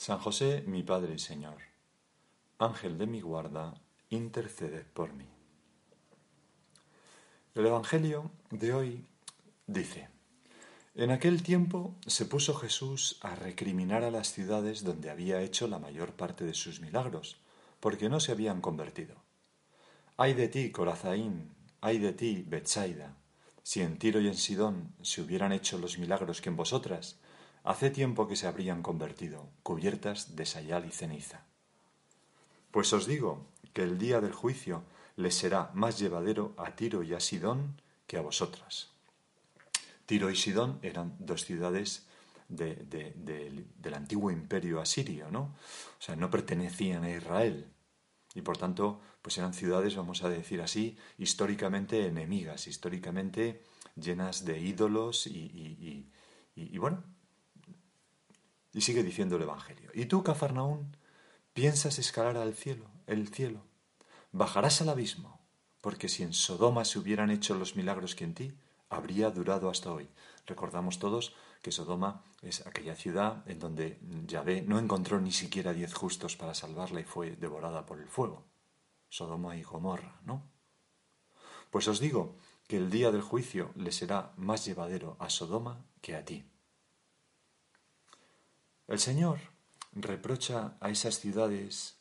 San José, mi Padre y Señor, Ángel de mi guarda, intercede por mí. El Evangelio de hoy dice, en aquel tiempo se puso Jesús a recriminar a las ciudades donde había hecho la mayor parte de sus milagros, porque no se habían convertido. Ay de ti, Corazaín, ay de ti, Betsaida, si en Tiro y en Sidón se hubieran hecho los milagros que en vosotras, hace tiempo que se habrían convertido, cubiertas de sayal y ceniza. Pues os digo que el día del juicio les será más llevadero a Tiro y a Sidón que a vosotras. Tiro y Sidón eran dos ciudades del antiguo imperio asirio, ¿no? O sea, no pertenecían a Israel. Y por tanto, pues eran ciudades, vamos a decir así, históricamente enemigas, históricamente llenas de ídolos y, y bueno, y sigue diciendo el Evangelio. ¿Y tú, Cafarnaún, piensas escalar al cielo, el cielo? Bajarás al abismo, porque si en Sodoma se hubieran hecho los milagros que en ti, habría durado hasta hoy. Recordamos todos que Sodoma es aquella ciudad en donde Yahvé no encontró ni siquiera diez justos para salvarla y fue devorada por el fuego. Sodoma y Gomorra, ¿no? Pues os digo que el día del juicio le será más llevadero a Sodoma que a ti. El Señor reprocha a esas ciudades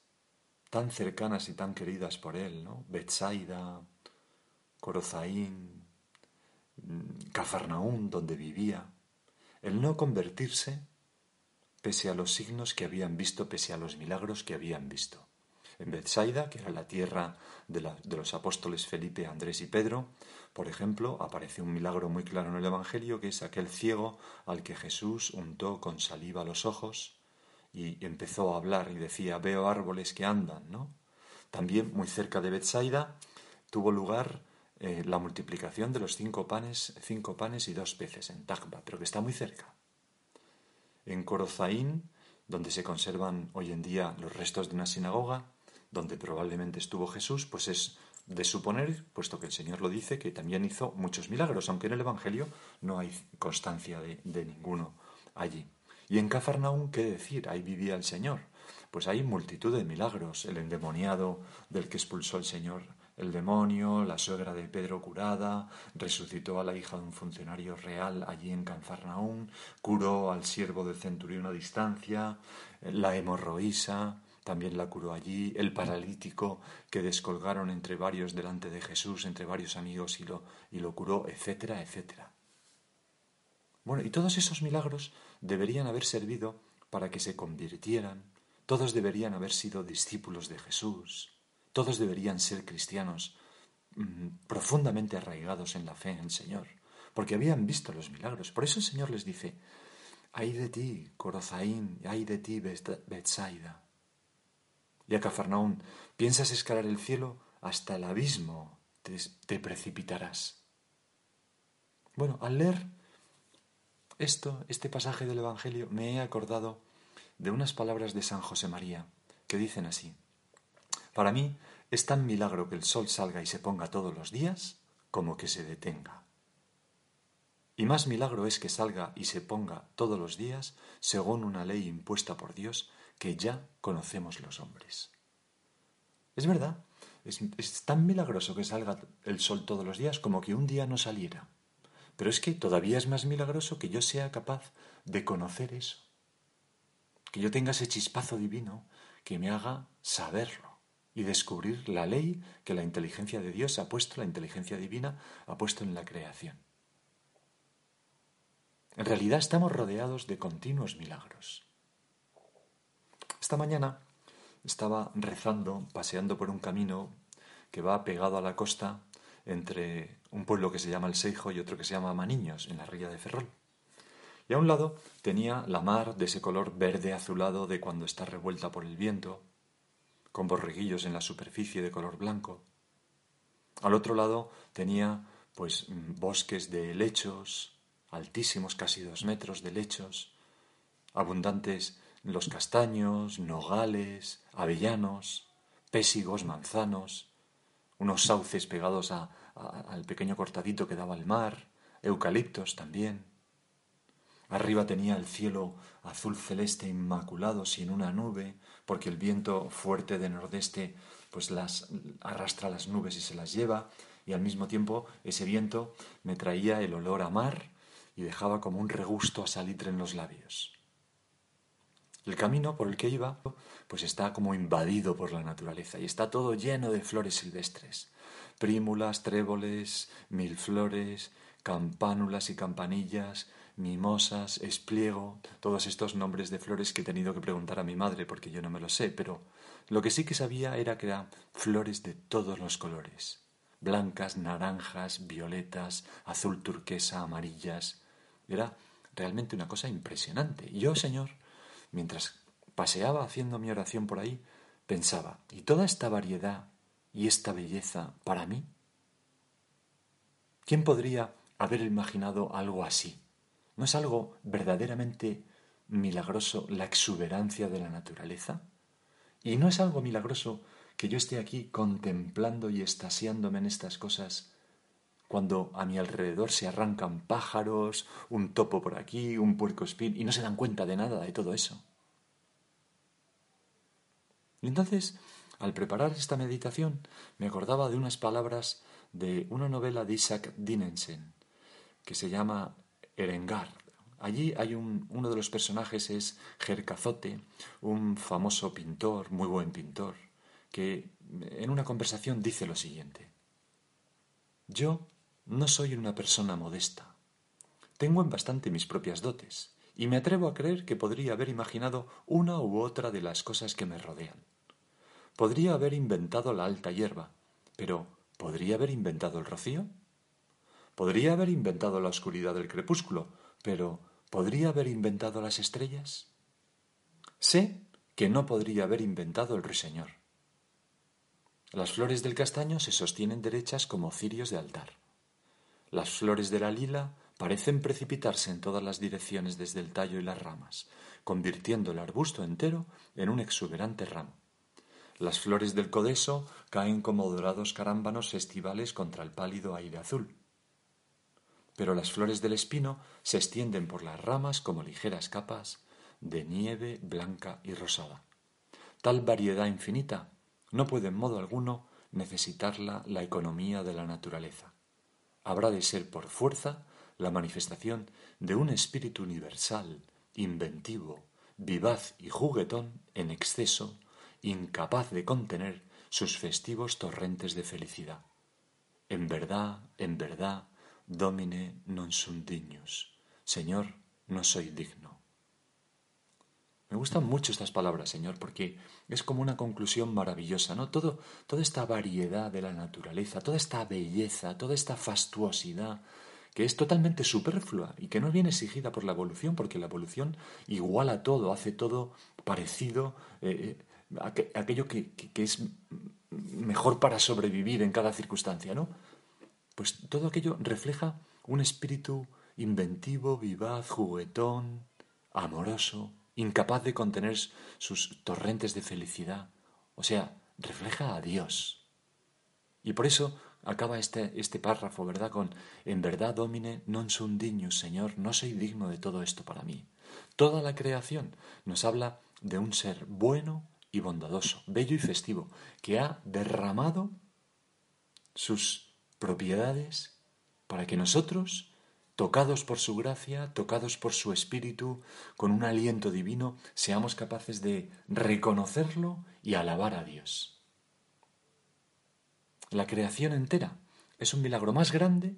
tan cercanas y tan queridas por Él, ¿no? Betsaida, Corozaín, mm, Cafarnaún, donde vivía, el no convertirse pese a los signos que habían visto, pese a los milagros que habían visto. En Betsaida, que era la tierra de, los apóstoles Felipe, Andrés y Pedro, por ejemplo, aparece un milagro muy claro en el Evangelio, que es aquel ciego al que Jesús untó con saliva los ojos y empezó a hablar y decía, veo árboles que andan, ¿no? También muy cerca de Bethsaida tuvo lugar eh, la multiplicación de los cinco panes, cinco panes y dos peces en Tagba, pero que está muy cerca. En Corozaín, donde se conservan hoy en día los restos de una sinagoga, donde probablemente estuvo Jesús, pues es de suponer, puesto que el Señor lo dice, que también hizo muchos milagros, aunque en el Evangelio no hay constancia de, ninguno allí. Y en Cafarnaún, ¿qué decir? Ahí vivía el Señor. Pues hay multitud de milagros. El endemoniado del que expulsó el Señor el demonio, la suegra de Pedro curada, resucitó a la hija de un funcionario real allí en Cafarnaún, curó al siervo del centurión a distancia, la hemorroísa, también la curó allí, el paralítico que descolgaron entre varios delante de Jesús, entre varios amigos y lo, y lo curó, etcétera, etcétera. Bueno, y todos esos milagros deberían haber servido para que se convirtieran, todos deberían haber sido discípulos de Jesús, todos deberían ser cristianos mm, profundamente arraigados en la fe en el Señor, porque habían visto los milagros. Por eso el Señor les dice, ay de ti, Corozaín, ay de ti, Betsaida. Y a Cafarnaún, piensas escalar el cielo, hasta el abismo te, precipitarás. Bueno, al leer esto, este pasaje del Evangelio, me he acordado de unas palabras de San José María, que dicen así. Para mí es tan milagro que el sol salga y se ponga todos los días como que se detenga. Y más milagro es que salga y se ponga todos los días según una ley impuesta por Dios que ya conocemos los hombres. Es verdad, es, tan milagroso que salga el sol todos los días como que un día no saliera. Pero es que todavía es más milagroso que yo sea capaz de conocer eso. Que yo tenga ese chispazo divino que me haga saberlo y descubrir la ley que la inteligencia de Dios ha puesto, la inteligencia divina ha puesto en la creación. En realidad estamos rodeados de continuos milagros. Esta mañana estaba rezando, paseando por un camino que va pegado a la costa entre un pueblo que se llama El Seijo y otro que se llama Maniños, en la ría de Ferrol. Y a un lado tenía la mar de ese color verde azulado de cuando está revuelta por el viento, con borreguillos en la superficie de color blanco. Al otro lado tenía pues bosques de helechos, altísimos, casi dos metros de lechos, abundantes los castaños, nogales, avellanos, pésigos, manzanos, unos sauces pegados al pequeño cortadito que daba el mar, eucaliptos también. Arriba tenía el cielo azul celeste inmaculado sin una nube, porque el viento fuerte de nordeste pues las arrastra las nubes y se las lleva, y al mismo tiempo ese viento me traía el olor a mar y dejaba como un regusto a salitre en los labios. El camino por el que iba pues está como invadido por la naturaleza y está todo lleno de flores silvestres, prímulas, tréboles, mil flores, campánulas y campanillas, mimosas, espliego, todos estos nombres de flores que he tenido que preguntar a mi madre porque yo no me lo sé, pero lo que sí que sabía era que eran flores de todos los colores, blancas, naranjas, violetas, azul turquesa, amarillas. Era realmente una cosa impresionante. Yo, Señor, mientras paseaba haciendo mi oración por ahí, pensaba, ¿y toda esta variedad y esta belleza para mí? ¿Quién podría haber imaginado algo así? ¿No es algo verdaderamente milagroso la exuberancia de la naturaleza? ¿Y no es algo milagroso que yo esté aquí contemplando y estasiándome en estas cosas cuando a mi alrededor se arrancan pájaros, un topo por aquí, un puerco espín, y no se dan cuenta de nada de todo eso? Y entonces, al preparar esta meditación, me acordaba de unas palabras de una novela de Isaac Dinensen, que se llama Erengar. Allí hay un, uno de los personajes es Gercazote, un famoso pintor, muy buen pintor, que en una conversación dice lo siguiente. Yo no soy una persona modesta. Tengo en bastante mis propias dotes, y me atrevo a creer que podría haber imaginado una u otra de las cosas que me rodean. Podría haber inventado la alta hierba, pero ¿podría haber inventado el rocío? Podría haber inventado la oscuridad del crepúsculo, pero ¿podría haber inventado las estrellas? Sé que no podría haber inventado el ruiseñor. Las flores del castaño se sostienen derechas como cirios de altar. Las flores de la lila parecen precipitarse en todas las direcciones desde el tallo y las ramas, convirtiendo el arbusto entero en un exuberante ramo. Las flores del codeso caen como dorados carámbanos festivales contra el pálido aire azul pero las flores del espino se extienden por las ramas como ligeras capas de nieve blanca y rosada. Tal variedad infinita no puede en modo alguno necesitarla la economía de la naturaleza. Habrá de ser por fuerza la manifestación de un espíritu universal, inventivo, vivaz y juguetón en exceso, incapaz de contener sus festivos torrentes de felicidad. En verdad, en verdad, Domine non sum dignus. Señor, no soy digno. Me gustan mucho estas palabras, Señor, porque es como una conclusión maravillosa, ¿no? Todo, toda esta variedad de la naturaleza, toda esta belleza, toda esta fastuosidad, que es totalmente superflua y que no viene exigida por la evolución, porque la evolución iguala todo, hace todo parecido, eh, eh, aquello que, que es mejor para sobrevivir en cada circunstancia, ¿no? pues todo aquello refleja un espíritu inventivo, vivaz, juguetón, amoroso, incapaz de contener sus torrentes de felicidad. O sea, refleja a Dios. Y por eso acaba este, este párrafo, ¿verdad? Con, en verdad, domine, non sum dignus, Señor, no soy digno de todo esto para mí. Toda la creación nos habla de un ser bueno y bondadoso, bello y festivo, que ha derramado sus propiedades para que nosotros, tocados por su gracia, tocados por su espíritu, con un aliento divino, seamos capaces de reconocerlo y alabar a Dios. La creación entera es un milagro más grande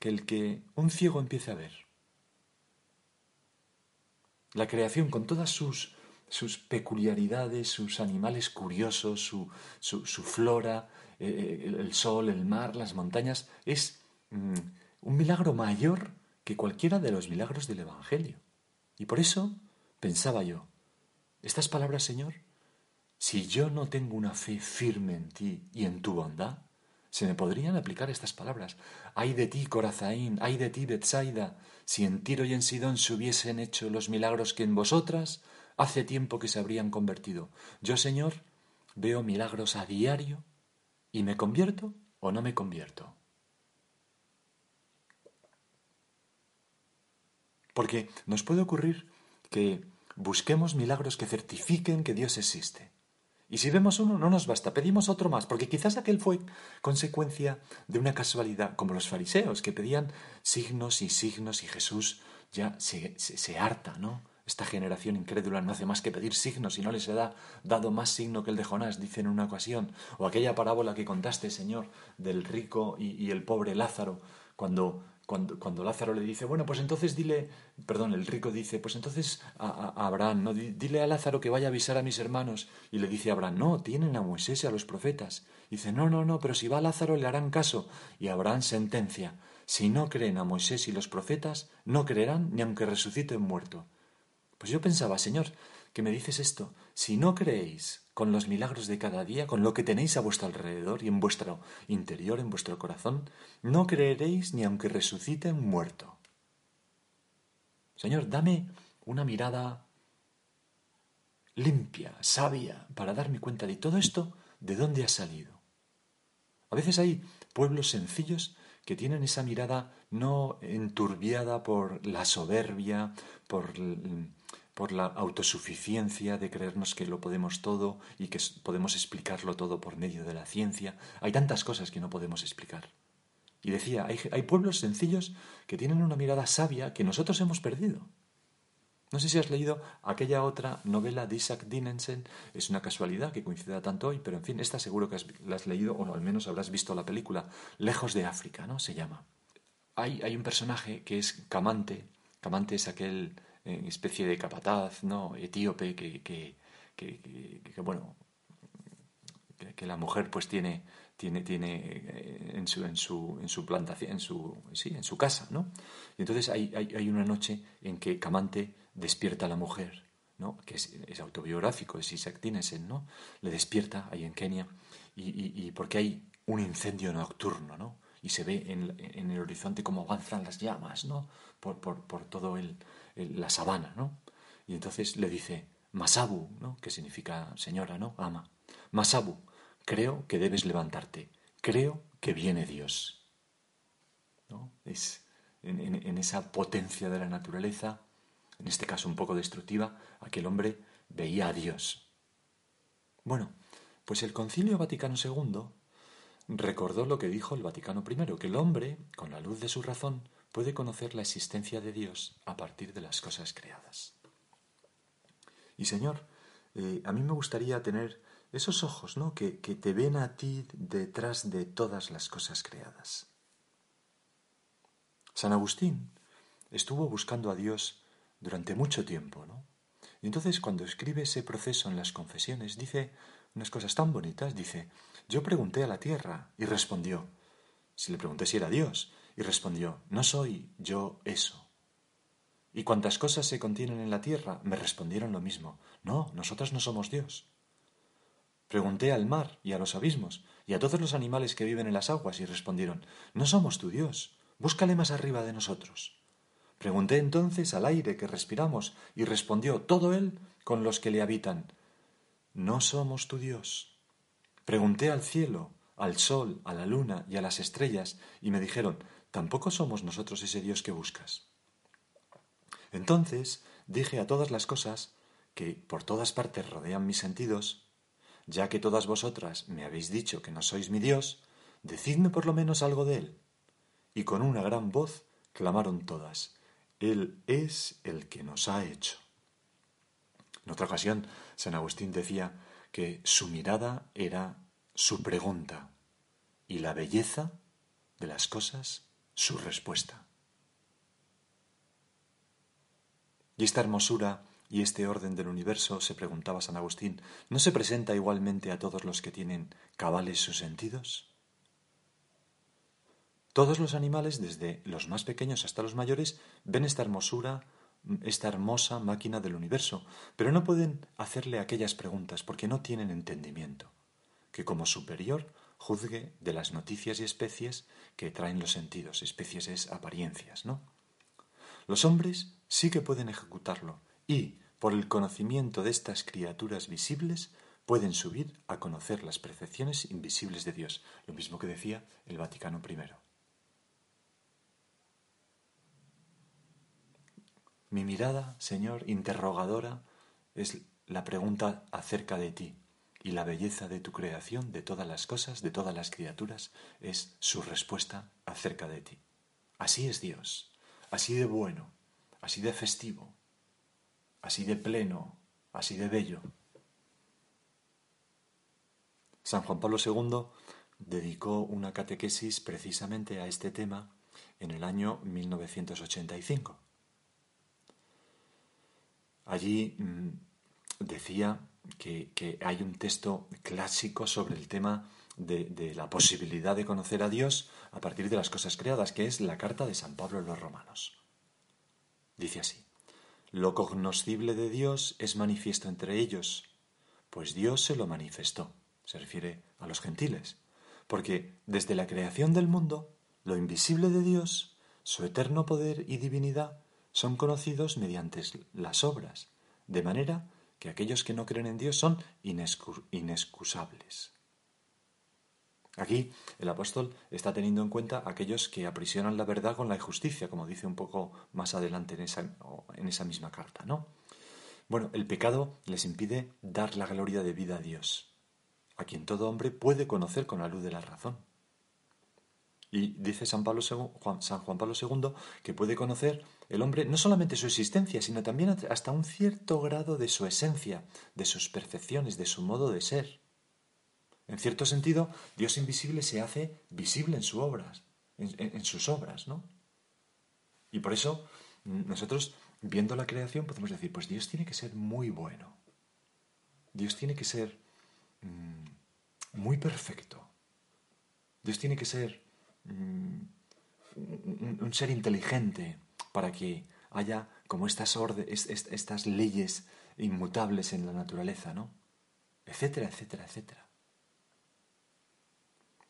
que el que un ciego empiece a ver. La creación con todas sus, sus peculiaridades, sus animales curiosos, su, su, flora, eh, el sol, el mar, las montañas, es mm, un milagro mayor que cualquiera de los milagros del Evangelio. Y por eso pensaba yo, estas palabras, Señor, si yo no tengo una fe firme en ti y en tu bondad, se me podrían aplicar estas palabras. Ay de ti, Corazaín, ay de ti, Betsaida, si en Tiro y en Sidón se hubiesen hecho los milagros que en vosotras, hace tiempo que se habrían convertido. Yo, Señor, veo milagros a diario y me convierto o no me convierto. Porque nos puede ocurrir que busquemos milagros que certifiquen que Dios existe. Y si vemos uno, no nos basta, pedimos otro más, porque quizás aquel fue consecuencia de una casualidad, como los fariseos, que pedían signos y signos y Jesús ya se, se, harta, ¿no? Esta generación incrédula no hace más que pedir signos y no les ha dado más signo que el de Jonás, dice en una ocasión. O aquella parábola que contaste, Señor, del rico y el pobre Lázaro, cuando cuando, Lázaro le dice, bueno, pues entonces dile, perdón, el rico dice, pues entonces a, Abraham, ¿no? dile a Lázaro que vaya a avisar a mis hermanos. Y le dice a Abraham, no, tienen a Moisés y a los profetas. dice, no, no, no, pero si va a Lázaro le harán caso. Y Abraham sentencia, si no creen a Moisés y los profetas, no creerán ni aunque resuciten muerto. Pues yo pensaba, Señor, que me dices esto, si no creéis con los milagros de cada día, con lo que tenéis a vuestro alrededor y en vuestro interior, en vuestro corazón, no creeréis ni aunque resuciten muerto. Señor, dame una mirada limpia, sabia, para darme cuenta de todo esto, de dónde ha salido. A veces hay pueblos sencillos que tienen esa mirada no enturbiada por la soberbia, por por la autosuficiencia de creernos que lo podemos todo y que podemos explicarlo todo por medio de la ciencia. Hay tantas cosas que no podemos explicar. Y decía, hay, hay pueblos sencillos que tienen una mirada sabia que nosotros hemos perdido. No sé si has leído aquella otra novela de Isaac Dinensen, es una casualidad que coincida tanto hoy, pero en fin, esta seguro que la has leído o al menos habrás visto la película, Lejos de África, ¿no? Se llama. Hay, hay un personaje que es Camante, Camante es aquel especie de capataz, ¿no? Etíope que, que, que, bueno, que, la mujer pues tiene, tiene, tiene eh, en su, en su, en su plantación, en su, sí, en su casa, ¿no? Y entonces hay, hay, una noche en que Camante despierta a la mujer, ¿no? Que es, es autobiográfico, es Isaac Dinesen, ¿no? Le despierta ahí en Kenia y, y, y porque hay un incendio nocturno, ¿no? Y se ve en, en el horizonte cómo avanzan las llamas, ¿no? Por, por, por todo el, la sabana, ¿no? Y entonces le dice, Masabu, ¿no? Que significa señora, ¿no? Ama. Masabu, creo que debes levantarte. Creo que viene Dios. ¿No? Es en, esa potencia de la naturaleza, en este caso un poco destructiva, aquel hombre veía a Dios. Bueno, pues el Concilio Vaticano II recordó lo que dijo el Vaticano I, que el hombre, con la luz de su razón, puede conocer la existencia de Dios a partir de las cosas creadas. Y Señor, eh, a mí me gustaría tener esos ojos, ¿no? Que, que te ven a ti detrás de todas las cosas creadas. San Agustín estuvo buscando a Dios durante mucho tiempo, ¿no? Y entonces cuando escribe ese proceso en las confesiones, dice unas cosas tan bonitas, dice, yo pregunté a la tierra y respondió, si le pregunté si era Dios, y respondió, No soy yo eso. ¿Y cuantas cosas se contienen en la tierra? Me respondieron lo mismo. No, nosotras no somos Dios. Pregunté al mar y a los abismos y a todos los animales que viven en las aguas y respondieron, No somos tu Dios, búscale más arriba de nosotros. Pregunté entonces al aire que respiramos y respondió, Todo él con los que le habitan, No somos tu Dios. Pregunté al cielo, al sol, a la luna y a las estrellas y me dijeron, tampoco somos nosotros ese Dios que buscas. Entonces dije a todas las cosas que por todas partes rodean mis sentidos, ya que todas vosotras me habéis dicho que no sois mi Dios, decidme por lo menos algo de él. Y con una gran voz clamaron todas, Él es el que nos ha hecho. En otra ocasión, San Agustín decía que su mirada era su pregunta y la belleza de las cosas su respuesta. Y esta hermosura y este orden del universo, se preguntaba San Agustín, ¿no se presenta igualmente a todos los que tienen cabales sus sentidos? Todos los animales, desde los más pequeños hasta los mayores, ven esta hermosura, esta hermosa máquina del universo, pero no pueden hacerle aquellas preguntas porque no tienen entendimiento, que como superior juzgue de las noticias y especies que traen los sentidos, especies es apariencias, ¿no? Los hombres sí que pueden ejecutarlo y, por el conocimiento de estas criaturas visibles, pueden subir a conocer las percepciones invisibles de Dios, lo mismo que decía el Vaticano I. Mi mirada, Señor, interrogadora, es la pregunta acerca de ti, y la belleza de tu creación, de todas las cosas, de todas las criaturas, es su respuesta acerca de ti. Así es Dios, así de bueno, así de festivo, así de pleno, así de bello. San Juan Pablo II dedicó una catequesis precisamente a este tema en el año 1985. Allí mm, decía que, hay un texto clásico sobre el tema de, de, la posibilidad de conocer a Dios a partir de las cosas creadas, que es la carta de San Pablo a los romanos. Dice así, lo cognoscible de Dios es manifiesto entre ellos, pues Dios se lo manifestó se refiere a los gentiles, porque desde la creación del mundo, lo invisible de Dios, su eterno poder y divinidad, son conocidos mediante las obras, de manera que aquellos que no creen en Dios son inexcusables. Aquí el apóstol está teniendo en cuenta aquellos que aprisionan la verdad con la injusticia, como dice un poco más adelante en esa, en esa misma carta, ¿no? Bueno, el pecado les impide dar la gloria de vida a Dios a quien todo hombre puede conocer con la luz de la razón. Y dice San, Pablo San Juan Pablo II que puede conocer el hombre no solamente su existencia, sino también hasta un cierto grado de su esencia, de sus percepciones, de su modo de ser. En cierto sentido, Dios invisible se hace visible en, sus obras, en sus obras, ¿no? Y por eso nosotros, viendo la creación, podemos decir, pues Dios tiene que ser muy bueno. Dios tiene que ser Mm, muy perfecto. Dios tiene que ser un, ser inteligente para que haya como estas, estas leyes inmutables en la naturaleza, ¿no? Etcétera, etcétera, etcétera.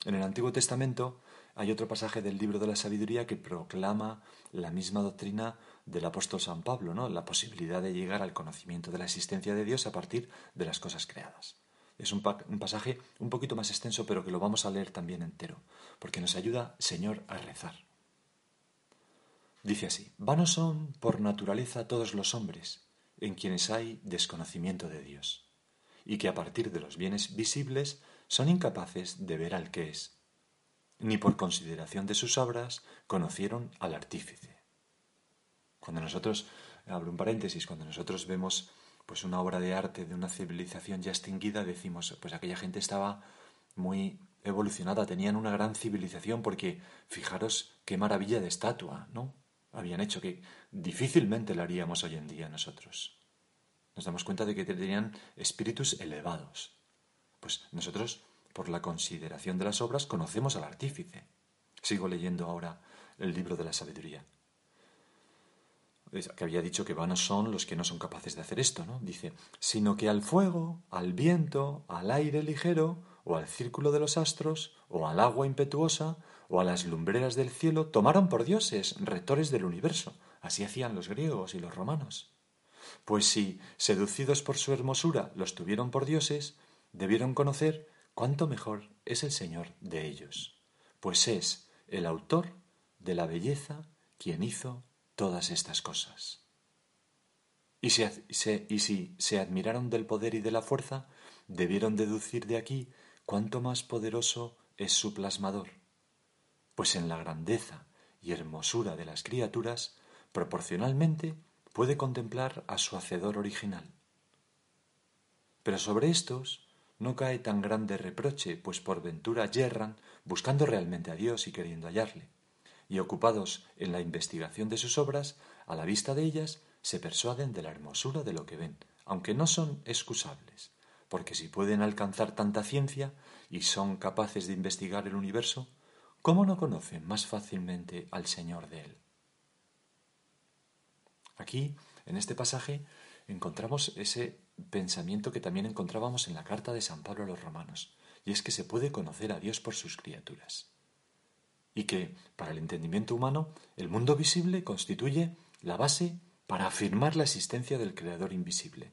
En el Antiguo Testamento hay otro pasaje del libro de la sabiduría que proclama la misma doctrina del apóstol San Pablo, ¿no? La posibilidad de llegar al conocimiento de la existencia de Dios a partir de las cosas creadas. Es un, pasaje un poquito más extenso, pero que lo vamos a leer también entero, porque nos ayuda, Señor, a rezar. Dice así, vanos son por naturaleza todos los hombres, en quienes hay desconocimiento de Dios, y que a partir de los bienes visibles son incapaces de ver al que es, ni por consideración de sus obras conocieron al artífice. Cuando nosotros, abro un paréntesis, cuando nosotros vemos pues una obra de arte de una civilización ya extinguida, decimos, pues aquella gente estaba muy evolucionada, tenían una gran civilización porque fijaros qué maravilla de estatua, ¿no? Habían hecho que difícilmente la haríamos hoy en día nosotros. Nos damos cuenta de que tenían espíritus elevados. Pues nosotros, por la consideración de las obras, conocemos al artífice. Sigo leyendo ahora el libro de la sabiduría que había dicho que vanos son los que no son capaces de hacer esto, ¿no? Dice, sino que al fuego, al viento, al aire ligero, o al círculo de los astros, o al agua impetuosa, o a las lumbreras del cielo, tomaron por dioses, rectores del universo. Así hacían los griegos y los romanos. Pues si, seducidos por su hermosura, los tuvieron por dioses, debieron conocer cuánto mejor es el Señor de ellos, pues es el autor de la belleza quien hizo todas estas cosas. Y, si se admiraron del poder y de la fuerza, debieron deducir de aquí cuánto más poderoso es su plasmador, pues en la grandeza y hermosura de las criaturas, proporcionalmente puede contemplar a su hacedor original. Pero sobre estos no cae tan grande reproche, pues por ventura yerran buscando realmente a Dios y queriendo hallarle y ocupados en la investigación de sus obras, a la vista de ellas se persuaden de la hermosura de lo que ven, aunque no son excusables, porque si pueden alcanzar tanta ciencia y son capaces de investigar el universo, ¿cómo no conoce más fácilmente al Señor de él? Aquí, en este pasaje, encontramos ese pensamiento que también encontrábamos en la carta de San Pablo a los romanos, y es que se puede conocer a Dios por sus criaturas. Y que, para el entendimiento humano, el mundo visible constituye la base para afirmar la existencia del Creador invisible.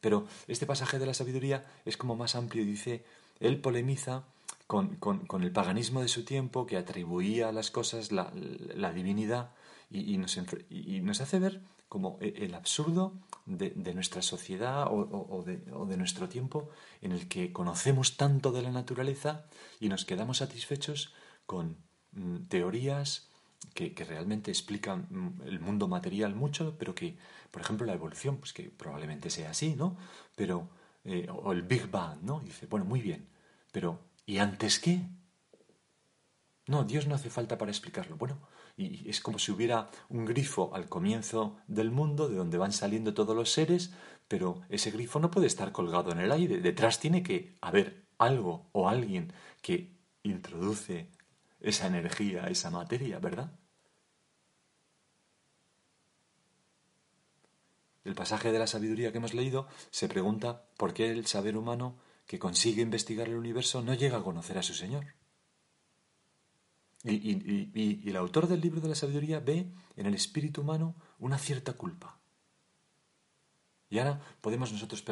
Pero este pasaje de la sabiduría es como más amplio y dice, él polemiza con, el paganismo de su tiempo que atribuía a las cosas la, divinidad y, nos, hace ver como e, el absurdo de, nuestra sociedad o, de, nuestro tiempo en el que conocemos tanto de la naturaleza y nos quedamos satisfechos con mm, teorías que, realmente explican mm, el mundo material mucho, pero que, por ejemplo, la evolución, pues que probablemente sea así, ¿no? Pero, eh, o el Big Bang, ¿no? dice, bueno, muy bien, pero ¿y antes qué? No, Dios no hace falta para explicarlo. Bueno, y es como si hubiera un grifo al comienzo del mundo de donde van saliendo todos los seres, pero ese grifo no puede estar colgado en el aire. Detrás tiene que haber algo o alguien que introduce esa energía, esa materia, ¿verdad? El pasaje de la sabiduría que hemos leído se pregunta por qué el saber humano que consigue investigar el universo no llega a conocer a su Señor. Y, el autor del libro de la sabiduría ve en el espíritu humano una cierta culpa. Y ahora podemos nosotros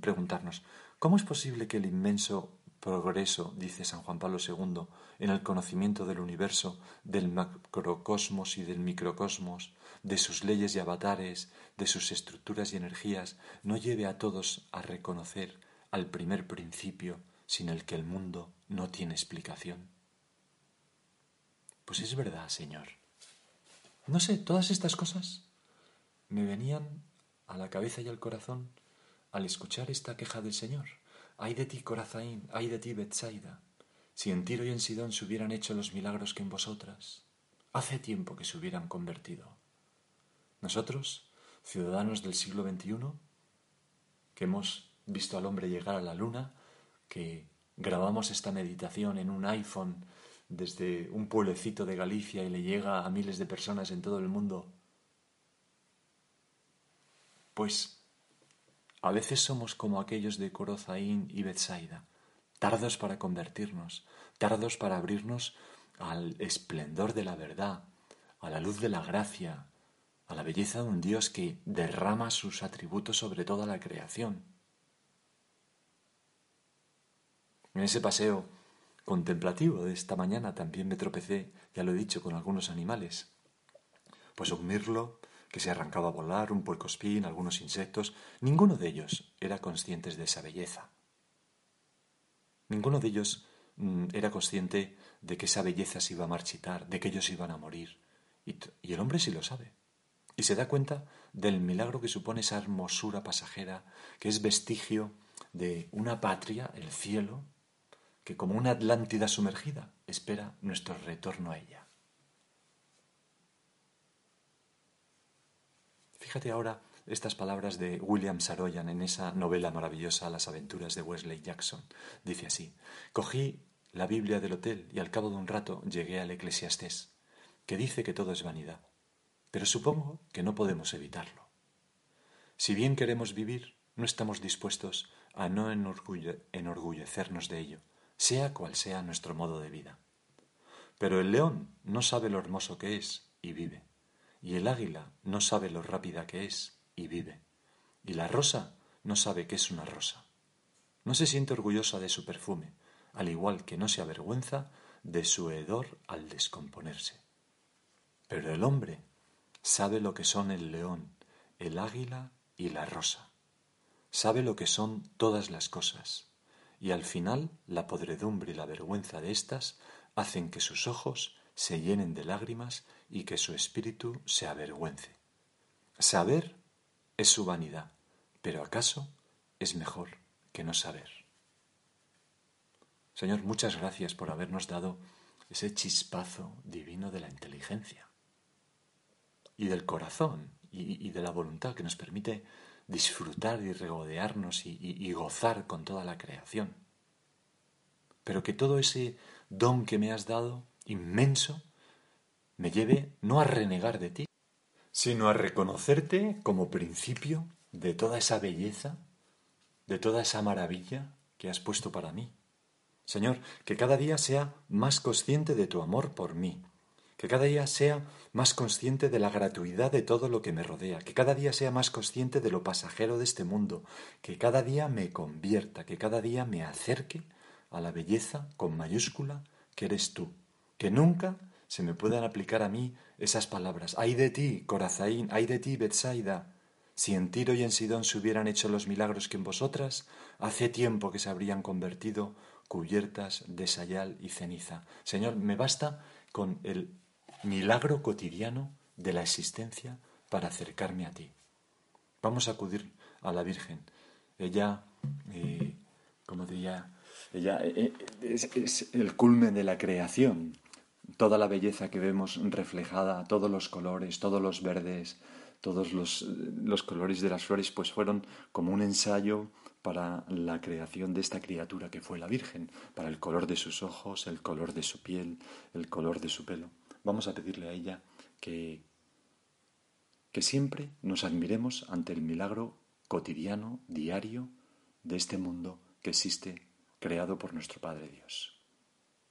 preguntarnos, ¿cómo es posible que el inmenso progreso, dice San Juan Pablo II, en el conocimiento del universo, del macrocosmos y del microcosmos, de sus leyes y avatares, de sus estructuras y energías, no lleve a todos a reconocer al primer principio sin el que el mundo no tiene explicación. Pues es verdad, Señor. No sé, todas estas cosas me venían a la cabeza y al corazón al escuchar esta queja del Señor. Ay de ti, Corazaín, ay de ti, Betsaida, si en Tiro y en Sidón se hubieran hecho los milagros que en vosotras, hace tiempo que se hubieran convertido. Nosotros, ciudadanos del siglo XXI, que hemos visto al hombre llegar a la luna, que grabamos esta meditación en un iPhone desde un pueblecito de Galicia y le llega a miles de personas en todo el mundo, pues a veces somos como aquellos de Corozaín y Betsaida, tardos para convertirnos, tardos para abrirnos al esplendor de la verdad, a la luz de la gracia, a la belleza de un Dios que derrama sus atributos sobre toda la creación. En ese paseo contemplativo de esta mañana también me tropecé, ya lo he dicho, con algunos animales. Pues un mirlo, que se arrancaba a volar, un puercoespín, algunos insectos, ninguno de ellos era consciente de esa belleza. Ninguno de ellos mm, era consciente de que esa belleza se iba a marchitar, de que ellos iban a morir. Y, y el hombre sí lo sabe. Y se da cuenta del milagro que supone esa hermosura pasajera, que es vestigio de una patria, el cielo, que como una Atlántida sumergida espera nuestro retorno a ella. Fíjate ahora estas palabras de William Saroyan en esa novela maravillosa Las aventuras de Wesley Jackson. Dice así, cogí la Biblia del hotel y al cabo de un rato llegué al Eclesiastés, que dice que todo es vanidad, pero supongo que no podemos evitarlo. Si bien queremos vivir, no estamos dispuestos a no enorgullecernos de ello, sea cual sea nuestro modo de vida. Pero el león no sabe lo hermoso que es y vive y el águila no sabe lo rápida que es y vive, y la rosa no sabe que es una rosa. No se siente orgullosa de su perfume, al igual que no se avergüenza de su hedor al descomponerse. Pero el hombre sabe lo que son el león, el águila y la rosa. Sabe lo que son todas las cosas, y al final la podredumbre y la vergüenza de éstas hacen que sus ojos se llenen de lágrimas y que su espíritu se avergüence. Saber es su vanidad, pero acaso es mejor que no saber. Señor, muchas gracias por habernos dado ese chispazo divino de la inteligencia y del corazón y, de la voluntad que nos permite disfrutar y regodearnos y gozar con toda la creación. Pero que todo ese don que me has dado, inmenso, me lleve no a renegar de ti, sino a reconocerte como principio de toda esa belleza, de toda esa maravilla que has puesto para mí. Señor, que cada día sea más consciente de tu amor por mí, que cada día sea más consciente de la gratuidad de todo lo que me rodea, que cada día sea más consciente de lo pasajero de este mundo, que cada día me convierta, que cada día me acerque a la belleza con mayúscula que eres tú, que nunca se me puedan aplicar a mí esas palabras. Ay de ti, Corazaín, ay de ti, Betsaida. Si en Tiro y en Sidón se hubieran hecho los milagros que en vosotras, hace tiempo que se habrían convertido cubiertas de sayal y ceniza. Señor, me basta con el milagro cotidiano de la existencia para acercarme a ti. Vamos a acudir a la Virgen. Ella, eh, como diría, ella eh, eh, es, el culmen de la creación. Toda la belleza que vemos reflejada, todos los colores, todos los verdes, todos los, los colores de las flores, pues fueron como un ensayo para la creación de esta criatura que fue la Virgen, para el color de sus ojos, el color de su piel, el color de su pelo. Vamos a pedirle a ella que, que siempre nos admiremos ante el milagro cotidiano, diario, de este mundo que existe creado por nuestro Padre Dios.